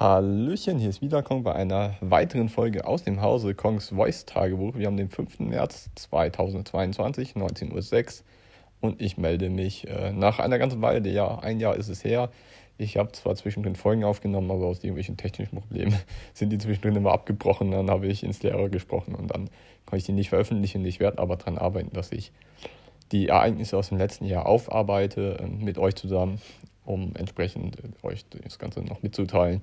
Hallöchen, hier ist wieder Kong bei einer weiteren Folge aus dem Hause Kongs Voice Tagebuch. Wir haben den 5. März 2022, 19.06 Uhr und ich melde mich äh, nach einer ganzen Weile, ja, ein Jahr ist es her. Ich habe zwar zwischendrin Folgen aufgenommen, aber aus irgendwelchen technischen Problemen sind die zwischendrin immer abgebrochen. Dann habe ich ins Leere gesprochen und dann konnte ich die nicht veröffentlichen. Ich werde aber daran arbeiten, dass ich die Ereignisse aus dem letzten Jahr aufarbeite äh, mit euch zusammen, um entsprechend äh, euch das Ganze noch mitzuteilen.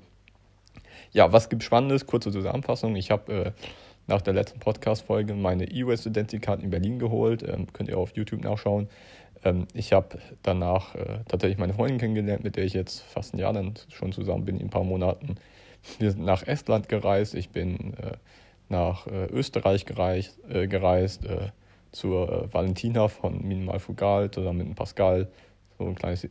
Ja, was gibt Spannendes? Kurze Zusammenfassung. Ich habe äh, nach der letzten Podcast-Folge meine Card in Berlin geholt. Ähm, könnt ihr auf YouTube nachschauen. Ähm, ich habe danach äh, tatsächlich meine Freundin kennengelernt, mit der ich jetzt fast ein Jahr dann schon zusammen bin, in ein paar Monaten. Wir sind nach Estland gereist. Ich bin äh, nach äh, Österreich gereist, äh, gereist äh, zur Valentina von Minimal Fugal zusammen mit Pascal. So ein kleines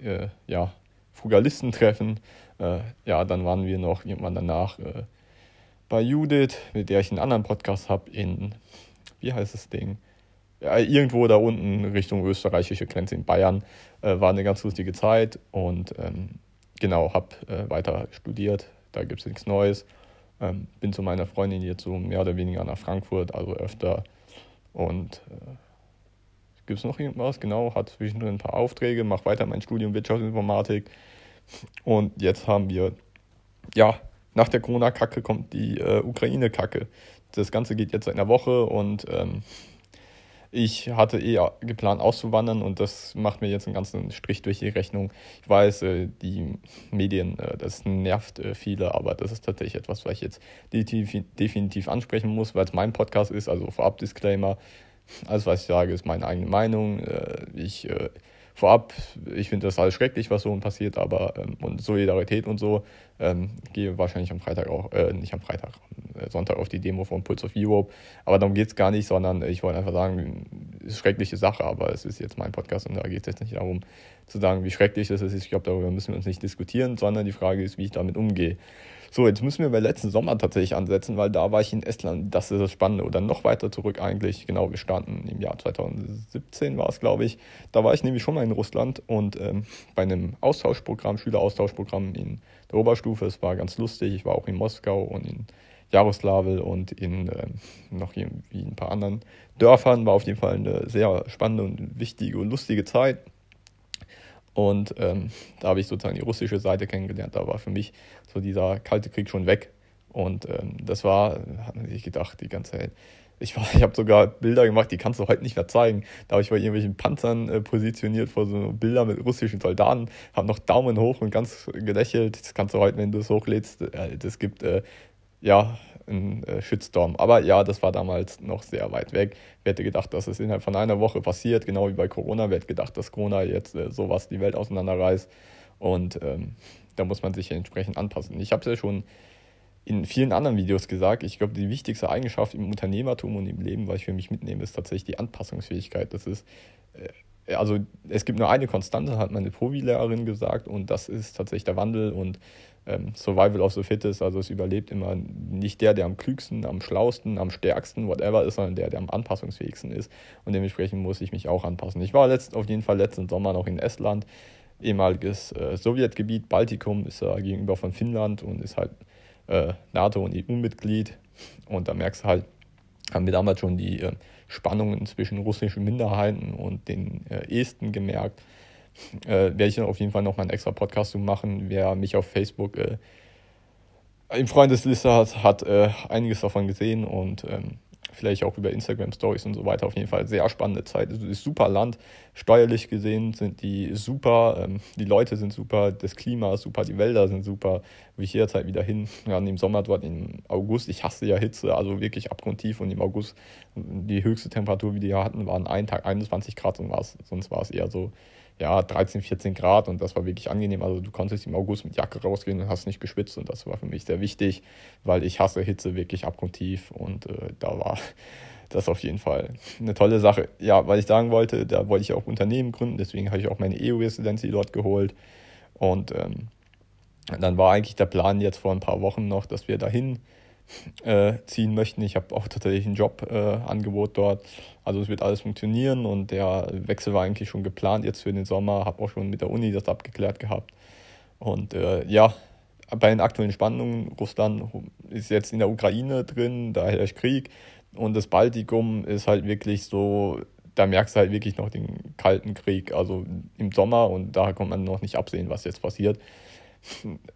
ja, Fugalistentreffen. Äh, ja, dann waren wir noch irgendwann danach äh, bei Judith, mit der ich einen anderen Podcast habe, in, wie heißt das Ding? Ja, irgendwo da unten Richtung österreichische Grenze in Bayern. Äh, war eine ganz lustige Zeit und ähm, genau, habe äh, weiter studiert. Da gibt es nichts Neues. Ähm, bin zu meiner Freundin jetzt so mehr oder weniger nach Frankfurt, also öfter. Und äh, gibt es noch irgendwas? Genau, hat zwischendrin ein paar Aufträge, mache weiter mein Studium Wirtschaftsinformatik. Und jetzt haben wir, ja, nach der Corona-Kacke kommt die äh, Ukraine-Kacke. Das Ganze geht jetzt seit einer Woche und ähm, ich hatte eh geplant auszuwandern und das macht mir jetzt einen ganzen Strich durch die Rechnung. Ich weiß, äh, die Medien, äh, das nervt äh, viele, aber das ist tatsächlich etwas, was ich jetzt definitiv, definitiv ansprechen muss, weil es mein Podcast ist, also vorab Disclaimer. Alles, was ich sage, ist meine eigene Meinung. Äh, ich äh, vorab, ich finde das alles schrecklich, was so passiert, aber ähm, und Solidarität und so, ähm, gehe wahrscheinlich am Freitag auch, äh, nicht am Freitag, äh, Sonntag auf die Demo von Pulse of Europe. Aber darum geht es gar nicht, sondern ich wollte einfach sagen, es ist schreckliche Sache, aber es ist jetzt mein Podcast und da geht es jetzt nicht darum zu sagen, wie schrecklich das ist. Ich glaube, darüber müssen wir uns nicht diskutieren, sondern die Frage ist, wie ich damit umgehe. So, jetzt müssen wir bei letzten Sommer tatsächlich ansetzen, weil da war ich in Estland. Das ist das Spannende. Oder noch weiter zurück eigentlich. Genau, wir starten im Jahr 2017 war es, glaube ich. Da war ich nämlich schon mal in Russland und ähm, bei einem Austauschprogramm, Schüleraustauschprogramm in der Oberstufe. Es war ganz lustig. Ich war auch in Moskau und in Jaroslawl und in ähm, noch irgendwie ein paar anderen Dörfern. War auf jeden Fall eine sehr spannende und wichtige und lustige Zeit. Und ähm, da habe ich sozusagen die russische Seite kennengelernt. Da war für mich so dieser kalte Krieg schon weg. Und ähm, das war, hat man sich gedacht, die ganze Zeit. Ich, ich habe sogar Bilder gemacht, die kannst du heute nicht mehr zeigen. Da habe ich bei irgendwelchen Panzern äh, positioniert vor so Bildern mit russischen Soldaten, habe noch Daumen hoch und ganz gelächelt. Das kannst du heute, wenn du es hochlädst, äh, das gibt äh, ja ein äh, Shitstorm. Aber ja, das war damals noch sehr weit weg. Wer hätte gedacht, dass es innerhalb von einer Woche passiert, genau wie bei Corona. Wer hätte gedacht, dass Corona jetzt äh, sowas die Welt auseinanderreißt. Und ähm, da muss man sich entsprechend anpassen. Ich habe es ja schon in vielen anderen Videos gesagt. Ich glaube, die wichtigste Eigenschaft im Unternehmertum und im Leben, was ich für mich mitnehme, ist tatsächlich die Anpassungsfähigkeit. Das ist äh, also es gibt nur eine Konstante, hat meine Provi-Lehrerin gesagt, und das ist tatsächlich der Wandel und ähm, Survival of the Fittest, also es überlebt immer nicht der, der am klügsten, am schlausten, am stärksten, whatever ist, sondern der, der am anpassungsfähigsten ist. Und dementsprechend muss ich mich auch anpassen. Ich war letzt, auf jeden Fall letzten Sommer noch in Estland, ehemaliges äh, Sowjetgebiet, Baltikum, ist ja gegenüber von Finnland und ist halt äh, NATO- und EU-Mitglied. Und da merkst du halt, haben wir damals schon die äh, Spannungen zwischen russischen Minderheiten und den äh, Esten gemerkt äh, werde ich dann auf jeden Fall noch mal einen extra Podcast zu machen. Wer mich auf Facebook äh, im Freundesliste hat, hat äh, einiges davon gesehen und ähm, vielleicht auch über Instagram Stories und so weiter. Auf jeden Fall sehr spannende Zeit. Es ist super Land. Steuerlich gesehen sind die super, ähm, die Leute sind super, das Klima ist super, die Wälder sind super. Will ich jederzeit wieder hin. Ja, im Sommer dort im August. Ich hasse ja Hitze, also wirklich abgrundtief. Und im August die höchste Temperatur, wie die hier hatten, waren einen Tag 21 Grad sonst war es eher so ja, 13, 14 Grad und das war wirklich angenehm. Also du konntest im August mit Jacke rausgehen und hast nicht geschwitzt und das war für mich sehr wichtig, weil ich hasse Hitze wirklich abgrundtief und äh, da war das auf jeden Fall eine tolle Sache. Ja, weil ich sagen wollte, da wollte ich auch Unternehmen gründen, deswegen habe ich auch meine EU-Residency dort geholt und ähm, dann war eigentlich der Plan jetzt vor ein paar Wochen noch, dass wir dahin äh, ziehen möchten. Ich habe auch tatsächlich ein Jobangebot dort. Also es wird alles funktionieren und der Wechsel war eigentlich schon geplant jetzt für den Sommer. Habe auch schon mit der Uni das abgeklärt gehabt. Und äh, ja, bei den aktuellen Spannungen, Russland ist jetzt in der Ukraine drin, da herrscht Krieg und das Baltikum ist halt wirklich so, da merkst du halt wirklich noch den kalten Krieg, also im Sommer und da kann man noch nicht absehen, was jetzt passiert.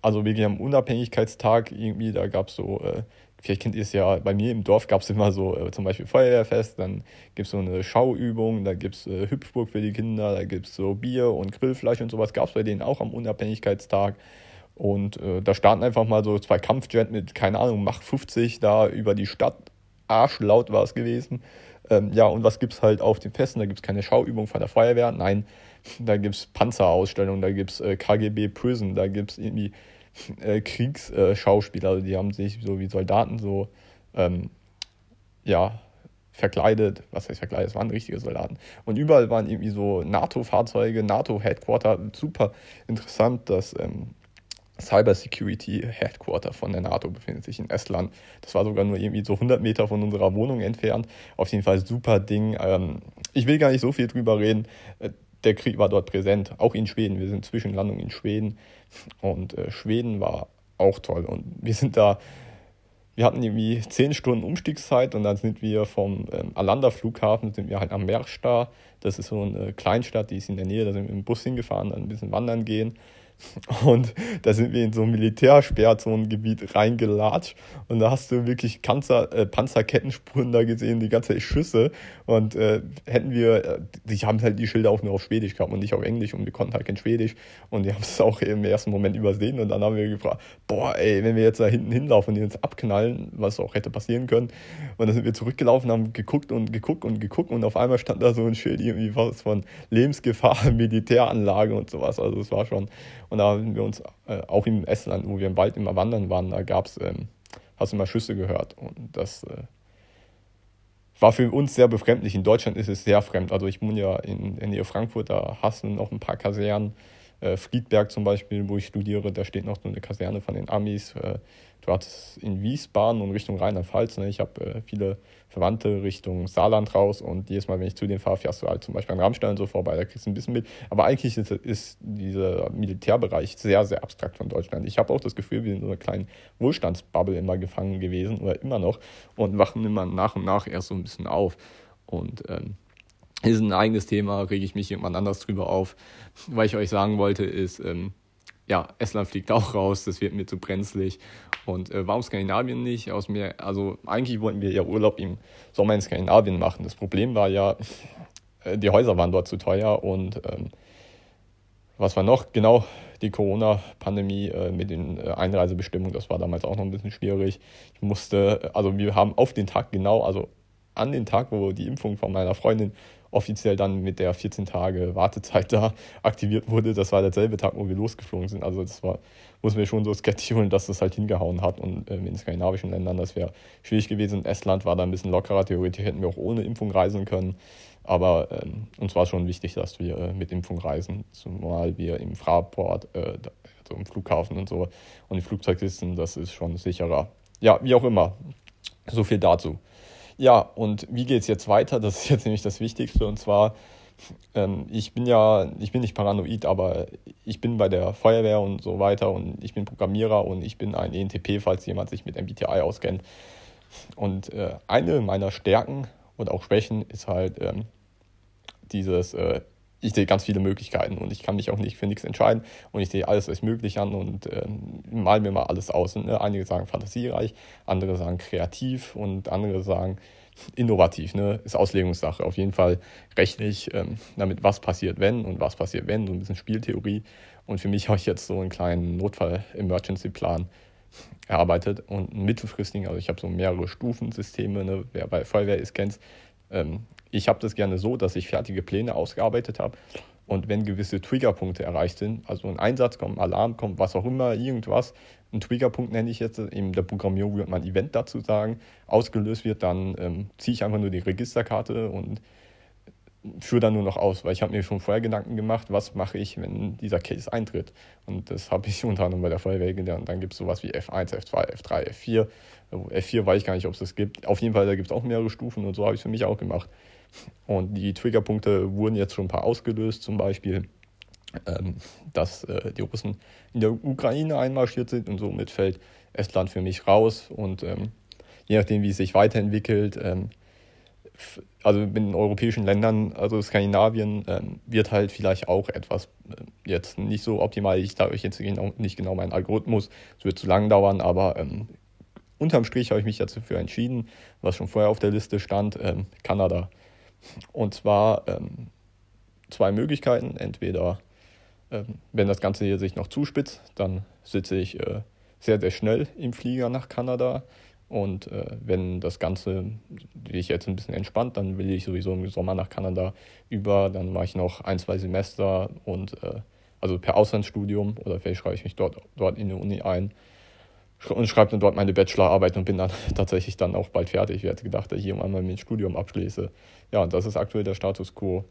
Also wirklich am Unabhängigkeitstag irgendwie, da gab es so, äh, vielleicht kennt ihr es ja, bei mir im Dorf gab es immer so äh, zum Beispiel Feuerwehrfest, dann gibt es so eine Schauübung, da gibt es äh, Hüpfburg für die Kinder, da gibt es so Bier und Grillfleisch und sowas, gab es bei denen auch am Unabhängigkeitstag. Und äh, da starten einfach mal so zwei Kampfjet mit, keine Ahnung, Mach 50 da über die Stadt. Arschlaut war es gewesen. Ähm, ja, und was gibt es halt auf den Festen? Da gibt es keine Schauübung von der Feuerwehr. Nein, da gibt es Panzerausstellungen, da gibt es äh, KGB Prison, da gibt es irgendwie äh, Kriegsschauspieler. Also die haben sich so wie Soldaten so, ähm, ja, verkleidet, was heißt verkleidet, es waren richtige Soldaten. Und überall waren irgendwie so NATO-Fahrzeuge, NATO-Headquarter, super interessant, dass ähm, Cyber Security Headquarter von der NATO befindet sich in Estland. Das war sogar nur irgendwie so 100 Meter von unserer Wohnung entfernt. Auf jeden Fall super Ding. Ähm, ich will gar nicht so viel drüber reden. Der Krieg war dort präsent, auch in Schweden. Wir sind Zwischenlandung in Schweden und äh, Schweden war auch toll. Und wir sind da, wir hatten irgendwie 10 Stunden Umstiegszeit und dann sind wir vom ähm, Alanda Flughafen, sind wir halt am Mersta. Das ist so eine Kleinstadt, die ist in der Nähe, da sind wir mit dem Bus hingefahren, dann ein bisschen wandern gehen. Und da sind wir in so ein Militärsperrzonengebiet reingelatscht und da hast du wirklich Panzer, äh, Panzerkettenspuren da gesehen, die ganze Schüsse. Und äh, hätten wir, äh, die haben halt die Schilder auch nur auf Schwedisch gehabt und nicht auf Englisch und wir konnten halt kein Schwedisch und die haben es auch im ersten Moment übersehen und dann haben wir gefragt, boah, ey, wenn wir jetzt da hinten hinlaufen und die uns abknallen, was auch hätte passieren können. Und dann sind wir zurückgelaufen, haben geguckt und geguckt und geguckt und auf einmal stand da so ein Schild irgendwie was von Lebensgefahr, Militäranlage und sowas. Also es war schon und da haben wir uns äh, auch im Estland, wo wir im Wald immer wandern waren, da gab es, ähm, hast du immer Schüsse gehört. Und das äh, war für uns sehr befremdlich. In Deutschland ist es sehr fremd. Also ich wohne ja in, in Nähe Frankfurt, da hast du noch ein paar Kasernen. Äh, Friedberg zum Beispiel, wo ich studiere, da steht noch so eine Kaserne von den Amis. Äh, du hattest in Wiesbaden und Richtung Rheinland-Pfalz. Ne? Ich habe äh, viele Verwandte Richtung Saarland raus und jedes Mal, wenn ich zu denen fahre, fährst du halt zum Beispiel an Rammstein und so vorbei, da kriegst du ein bisschen mit. Aber eigentlich ist, ist dieser Militärbereich sehr, sehr abstrakt von Deutschland. Ich habe auch das Gefühl, wir sind in so einer kleinen Wohlstandsbubble immer gefangen gewesen oder immer noch und wachen immer nach und nach erst so ein bisschen auf. Und ähm, ist ein eigenes Thema, rege ich mich irgendwann anders drüber auf. Was ich euch sagen wollte, ist, ähm, ja, Estland fliegt auch raus, das wird mir zu brenzlig. Und äh, warum Skandinavien nicht? Aus mir, also eigentlich wollten wir ja Urlaub im Sommer in Skandinavien machen. Das Problem war ja, äh, die Häuser waren dort zu teuer und ähm, was war noch? Genau, die Corona-Pandemie äh, mit den äh, Einreisebestimmungen, das war damals auch noch ein bisschen schwierig. Ich musste, also wir haben auf den Tag genau, also an den Tag, wo die Impfung von meiner Freundin offiziell dann mit der 14 Tage Wartezeit da aktiviert wurde. Das war derselbe Tag, wo wir losgeflogen sind. Also das war, muss mir schon so skeptisch holen, dass das halt hingehauen hat. Und ähm, in skandinavischen Ländern, das wäre schwierig gewesen. Estland war da ein bisschen lockerer. Theoretisch hätten wir auch ohne Impfung reisen können. Aber ähm, uns war schon wichtig, dass wir äh, mit Impfung reisen, zumal wir im Fraport, äh, also im Flughafen und so, und die Flugzeugsitzen, das ist schon sicherer. Ja, wie auch immer. So viel dazu. Ja, und wie geht es jetzt weiter? Das ist jetzt nämlich das Wichtigste. Und zwar, ähm, ich bin ja, ich bin nicht paranoid, aber ich bin bei der Feuerwehr und so weiter und ich bin Programmierer und ich bin ein ENTP, falls jemand sich mit MBTI auskennt. Und äh, eine meiner Stärken und auch Schwächen ist halt ähm, dieses, äh, ich sehe ganz viele Möglichkeiten und ich kann mich auch nicht für nichts entscheiden und ich sehe alles als möglich an und äh, mal mir mal alles aus. Und, ne, einige sagen fantasiereich, andere sagen kreativ und andere sagen innovativ. Ne? Ist Auslegungssache. Auf jeden Fall rechne ich ähm, damit, was passiert, wenn und was passiert, wenn, so ein bisschen Spieltheorie. Und für mich habe ich jetzt so einen kleinen Notfall-Emergency-Plan erarbeitet und einen mittelfristigen, also ich habe so mehrere Stufensysteme, ne? wer bei Feuerwehr ist, kennt ähm, ich habe das gerne so, dass ich fertige Pläne ausgearbeitet habe und wenn gewisse Triggerpunkte erreicht sind, also ein Einsatz kommt, ein Alarm kommt, was auch immer, irgendwas, ein Triggerpunkt nenne ich jetzt, in der Programmierung würde man Event dazu sagen, ausgelöst wird, dann ähm, ziehe ich einfach nur die Registerkarte und führe dann nur noch aus, weil ich habe mir schon vorher Gedanken gemacht, was mache ich, wenn dieser Case eintritt. Und das habe ich unter anderem bei der Feuerwehr gelernt. Dann gibt es sowas wie F1, F2, F3, F4. F4 weiß ich gar nicht, ob es das gibt. Auf jeden Fall, da gibt es auch mehrere Stufen und so habe ich es für mich auch gemacht. Und die Triggerpunkte wurden jetzt schon ein paar ausgelöst, zum Beispiel. ähm, dass äh, die Russen in der Ukraine einmarschiert sind und somit fällt Estland für mich raus. Und ähm, je nachdem, wie es sich weiterentwickelt, ähm, also in den europäischen Ländern, also Skandinavien, ähm, wird halt vielleicht auch etwas äh, jetzt nicht so optimal. Ich sage euch jetzt genau, nicht genau meinen Algorithmus, es wird zu lang dauern, aber ähm, unterm Strich habe ich mich dafür entschieden, was schon vorher auf der Liste stand, ähm, Kanada. Und zwar ähm, zwei Möglichkeiten. Entweder, ähm, wenn das Ganze hier sich noch zuspitzt, dann sitze ich äh, sehr, sehr schnell im Flieger nach Kanada. Und äh, wenn das Ganze sich jetzt ein bisschen entspannt, dann will ich sowieso im Sommer nach Kanada über. Dann mache ich noch ein, zwei Semester und äh, also per Auslandsstudium oder vielleicht schreibe ich mich dort, dort in die Uni ein und schreibe dann dort meine Bachelorarbeit und bin dann tatsächlich dann auch bald fertig. Ich hätte gedacht, dass ich hier einmal mein Studium abschließe. Ja, und das ist aktuell der Status quo.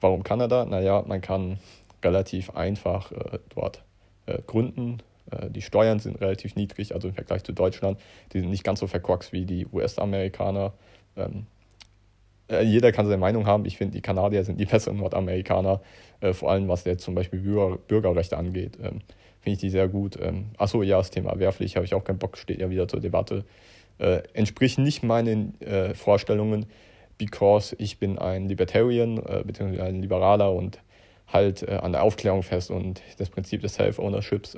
Warum Kanada? Naja, man kann relativ einfach äh, dort äh, gründen. Äh, die Steuern sind relativ niedrig, also im Vergleich zu Deutschland. Die sind nicht ganz so verkorkst wie die US-Amerikaner. Ähm, äh, jeder kann seine Meinung haben. Ich finde, die Kanadier sind die besseren Nordamerikaner, äh, vor allem was jetzt zum Beispiel Bürger, Bürgerrechte angeht. Ähm, finde ich die sehr gut. Ähm, achso, ja, das Thema Wehrpflicht habe ich auch keinen Bock, steht ja wieder zur Debatte. Äh, entspricht nicht meinen äh, Vorstellungen, because ich bin ein Libertarian, äh, beziehungsweise ein Liberaler und halt äh, an der Aufklärung fest und das Prinzip des Self-Ownerships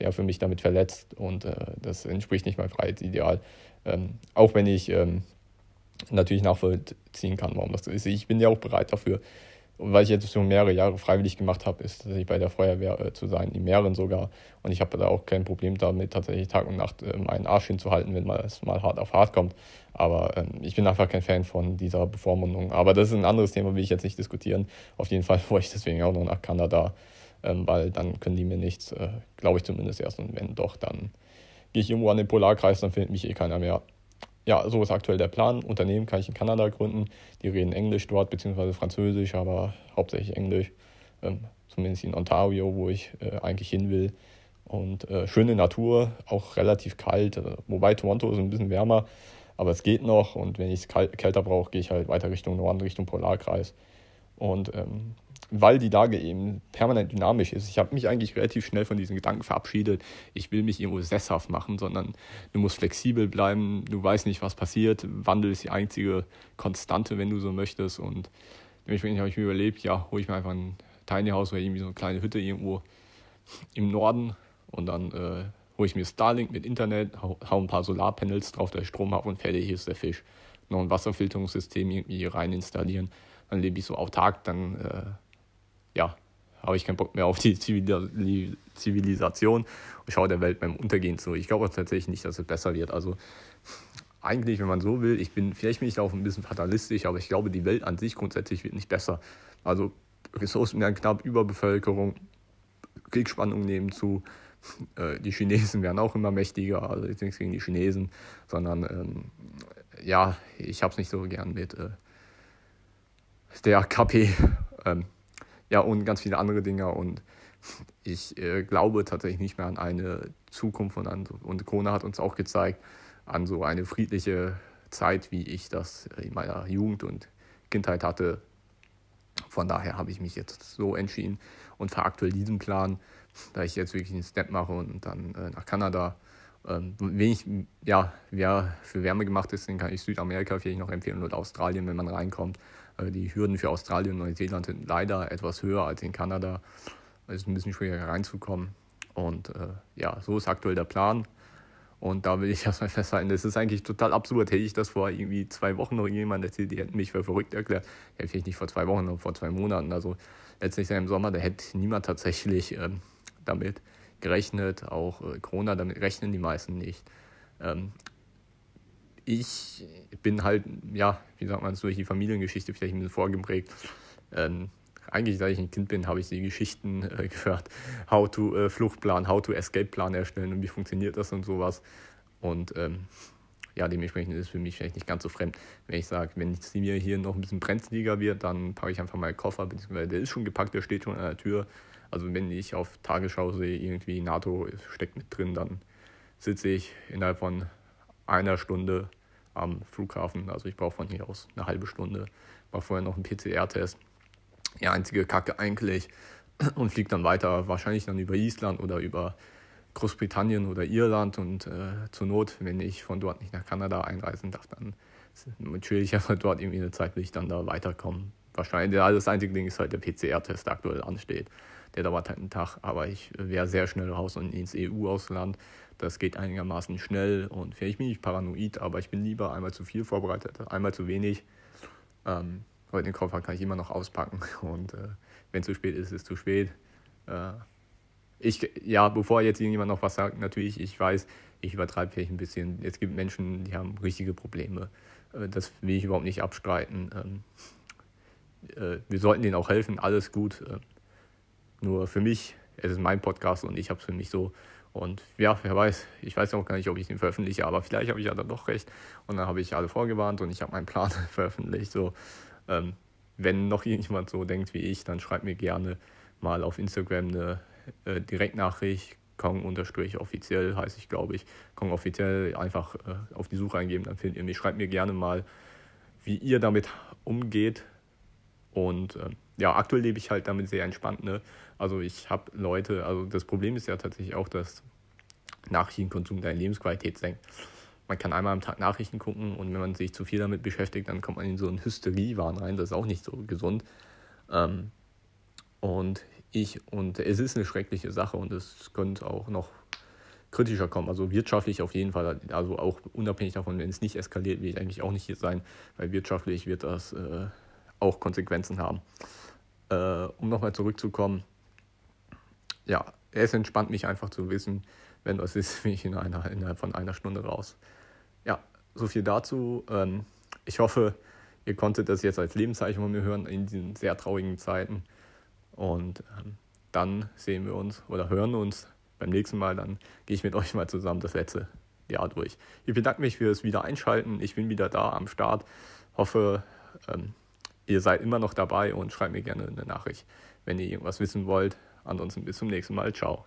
wäre für mich damit verletzt und äh, das entspricht nicht meinem Freihetsideal. Ähm, auch wenn ich ähm, natürlich nachvollziehen kann, warum das so ist. Ich bin ja auch bereit dafür, weil ich jetzt schon mehrere Jahre freiwillig gemacht habe, ist tatsächlich bei der Feuerwehr äh, zu sein, in mehreren sogar. Und ich habe da auch kein Problem damit, tatsächlich Tag und Nacht äh, meinen Arsch hinzuhalten, wenn mal es mal hart auf hart kommt. Aber ähm, ich bin einfach kein Fan von dieser Bevormundung. Aber das ist ein anderes Thema, will ich jetzt nicht diskutieren. Auf jeden Fall wollte ich deswegen auch noch nach Kanada, ähm, weil dann können die mir nichts, äh, glaube ich zumindest erst. Und wenn doch, dann gehe ich irgendwo an den Polarkreis, dann findet mich eh keiner mehr ja, so ist aktuell der Plan. Unternehmen kann ich in Kanada gründen. Die reden Englisch dort, beziehungsweise Französisch, aber hauptsächlich Englisch. Ähm, zumindest in Ontario, wo ich äh, eigentlich hin will. Und äh, schöne Natur, auch relativ kalt. Äh, wobei Toronto ist ein bisschen wärmer, aber es geht noch. Und wenn ich es kälter brauche, gehe ich halt weiter Richtung Norden, Richtung Polarkreis. Und ähm, weil die Lage eben permanent dynamisch ist. Ich habe mich eigentlich relativ schnell von diesen Gedanken verabschiedet, ich will mich irgendwo sesshaft machen, sondern du musst flexibel bleiben, du weißt nicht, was passiert. Wandel ist die einzige Konstante, wenn du so möchtest. Und dementsprechend habe ich mir überlebt, ja, hole ich mir einfach ein Tiny House oder irgendwie so eine kleine Hütte irgendwo im Norden und dann äh, hole ich mir Starlink mit Internet, hau, hau ein paar Solarpanels drauf, ich Strom habe und fertig ist der Fisch. Noch ein Wasserfilterungssystem irgendwie rein installieren. Dann lebe ich so autark, dann äh, ja, habe ich keinen Bock mehr auf die Zivilisation und schaue der Welt beim Untergehen zu. Ich glaube tatsächlich nicht, dass es besser wird. Also eigentlich, wenn man so will, ich bin, vielleicht bin ich da auch ein bisschen fatalistisch, aber ich glaube, die Welt an sich grundsätzlich wird nicht besser. Also Ressourcen werden knapp, Überbevölkerung, Kriegsspannungen nehmen zu, äh, die Chinesen werden auch immer mächtiger, also jetzt nichts gegen die Chinesen, sondern ähm, ja, ich habe es nicht so gern mit äh, der KP. Ähm, ja, und ganz viele andere Dinge. Und ich äh, glaube tatsächlich nicht mehr an eine Zukunft und, an, und Corona hat uns auch gezeigt, an so eine friedliche Zeit, wie ich das in meiner Jugend und Kindheit hatte. Von daher habe ich mich jetzt so entschieden und für aktuell diesen Plan, da ich jetzt wirklich einen Step mache und dann äh, nach Kanada. Ähm, wenn ich, ja, wer für Wärme gemacht ist, dann kann ich Südamerika vielleicht noch empfehlen oder Australien, wenn man reinkommt. Äh, die Hürden für Australien und Neuseeland sind leider etwas höher als in Kanada. Es ist ein bisschen schwieriger reinzukommen. Und äh, ja, so ist aktuell der Plan. Und da will ich erstmal festhalten, das ist eigentlich total absurd. Hätte ich das vor irgendwie zwei Wochen noch jemand erzählt, die hätten mich für verrückt erklärt. Hätte vielleicht nicht vor zwei Wochen, sondern vor zwei Monaten. Also letztlich im Sommer, da hätte niemand tatsächlich ähm, damit gerechnet. Auch äh, Corona, damit rechnen die meisten nicht. Ähm, ich bin halt, ja, wie sagt man durch die Familiengeschichte vielleicht ein bisschen vorgeprägt. Ähm, eigentlich, seit ich ein Kind bin, habe ich die Geschichten äh, gehört. How to äh, Fluchtplan, how to Escape-Plan erstellen und wie funktioniert das und sowas. Und ähm, ja, dementsprechend ist es für mich vielleicht nicht ganz so fremd, wenn ich sage, wenn es mir hier noch ein bisschen brenzliger wird, dann packe ich einfach meinen Koffer, beziehungsweise der ist schon gepackt, der steht schon an der Tür. Also wenn ich auf Tagesschau sehe, irgendwie NATO steckt mit drin, dann sitze ich innerhalb von einer Stunde am Flughafen. Also ich brauche von hier aus eine halbe Stunde. War vorher noch ein PCR-Test. Die einzige Kacke eigentlich, und fliege dann weiter, wahrscheinlich dann über Island oder über Großbritannien oder Irland und äh, zur Not, wenn ich von dort nicht nach Kanada einreisen darf, dann chill ich einfach dort irgendwie eine Zeit, bis ich dann da weiterkomme. Wahrscheinlich, das einzige Ding ist halt der PCR-Test, der aktuell ansteht. Der dauert halt einen Tag, aber ich wäre sehr schnell raus und ins EU-Ausland. Das geht einigermaßen schnell und vielleicht bin ich paranoid, aber ich bin lieber einmal zu viel vorbereitet, einmal zu wenig. Ähm, weil den Koffer kann ich immer noch auspacken und äh, wenn zu spät ist, ist es zu spät. Äh, ich, ja, bevor jetzt irgendjemand noch was sagt, natürlich, ich weiß, ich übertreibe vielleicht ein bisschen. Es gibt Menschen, die haben richtige Probleme. Äh, das will ich überhaupt nicht abstreiten. Ähm, äh, wir sollten denen auch helfen, alles gut. Nur für mich, es ist mein Podcast und ich habe es für mich so. Und ja, wer weiß, ich weiß auch gar nicht, ob ich den veröffentliche, aber vielleicht habe ich ja dann doch recht. Und dann habe ich alle vorgewarnt und ich habe meinen Plan veröffentlicht. So, ähm, wenn noch irgendjemand so denkt wie ich, dann schreibt mir gerne mal auf Instagram eine äh, Direktnachricht, Kong-offiziell heiße ich, glaube ich. Kong offiziell einfach äh, auf die Suche eingeben, dann findet ihr mich. Schreibt mir gerne mal, wie ihr damit umgeht. Und äh, ja, aktuell lebe ich halt damit sehr entspannt. Ne? Also ich habe Leute, also das Problem ist ja tatsächlich auch, dass Nachrichtenkonsum deine Lebensqualität senkt. Man kann einmal am Tag Nachrichten gucken und wenn man sich zu viel damit beschäftigt, dann kommt man in so einen Hysteriewahn rein. Das ist auch nicht so gesund. Ähm, und ich, und es ist eine schreckliche Sache und es könnte auch noch kritischer kommen. Also wirtschaftlich auf jeden Fall, also auch unabhängig davon, wenn es nicht eskaliert, will ich eigentlich auch nicht hier sein, weil wirtschaftlich wird das äh, auch Konsequenzen haben. Äh, um nochmal zurückzukommen, ja, es entspannt mich einfach zu wissen, wenn was ist, bin ich in einer, innerhalb von einer Stunde raus. Ja, so viel dazu. Ähm, ich hoffe, ihr konntet das jetzt als Lebenszeichen von mir hören in diesen sehr traurigen Zeiten. Und ähm, dann sehen wir uns oder hören uns beim nächsten Mal. Dann gehe ich mit euch mal zusammen das letzte Jahr durch. Ich bedanke mich fürs Wiedereinschalten. Ich bin wieder da am Start. Hoffe, ähm, ihr seid immer noch dabei und schreibt mir gerne eine Nachricht, wenn ihr irgendwas wissen wollt. Ansonsten bis zum nächsten Mal. Ciao.